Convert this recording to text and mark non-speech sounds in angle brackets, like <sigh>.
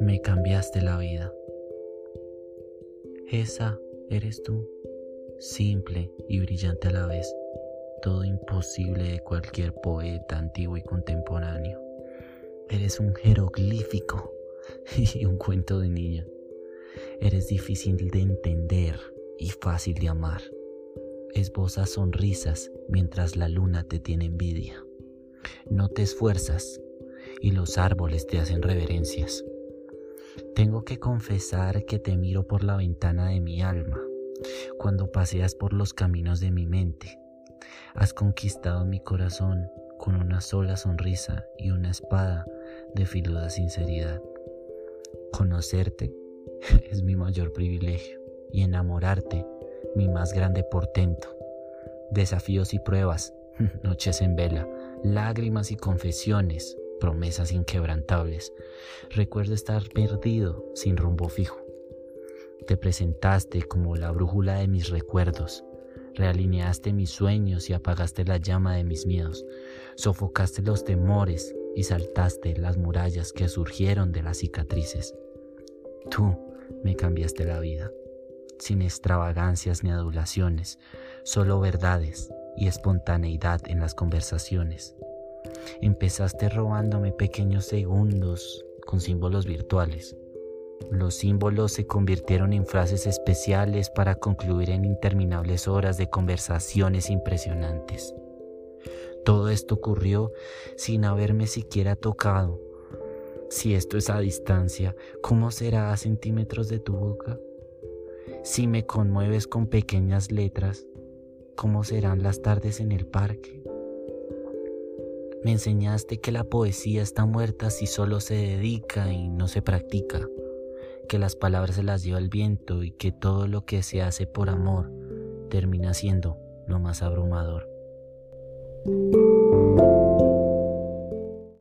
me cambiaste la vida. Esa eres tú, simple y brillante a la vez, todo imposible de cualquier poeta antiguo y contemporáneo. Eres un jeroglífico <laughs> y un cuento de niña. Eres difícil de entender y fácil de amar. Esbozas sonrisas mientras la luna te tiene envidia. No te esfuerzas y los árboles te hacen reverencias. Tengo que confesar que te miro por la ventana de mi alma, cuando paseas por los caminos de mi mente. Has conquistado mi corazón con una sola sonrisa y una espada de filuda sinceridad. Conocerte <laughs> es mi mayor privilegio y enamorarte mi más grande portento. Desafíos y pruebas, <laughs> noches en vela, lágrimas y confesiones, promesas inquebrantables. Recuerdo estar perdido, sin rumbo fijo. Te presentaste como la brújula de mis recuerdos, realineaste mis sueños y apagaste la llama de mis miedos, sofocaste los temores y saltaste las murallas que surgieron de las cicatrices. Tú me cambiaste la vida, sin extravagancias ni adulaciones, solo verdades y espontaneidad en las conversaciones. Empezaste robándome pequeños segundos con símbolos virtuales. Los símbolos se convirtieron en frases especiales para concluir en interminables horas de conversaciones impresionantes. Todo esto ocurrió sin haberme siquiera tocado. Si esto es a distancia, ¿cómo será a centímetros de tu boca? Si me conmueves con pequeñas letras, ¿cómo serán las tardes en el parque? Me enseñaste que la poesía está muerta si solo se dedica y no se practica, que las palabras se las lleva el viento y que todo lo que se hace por amor termina siendo lo más abrumador.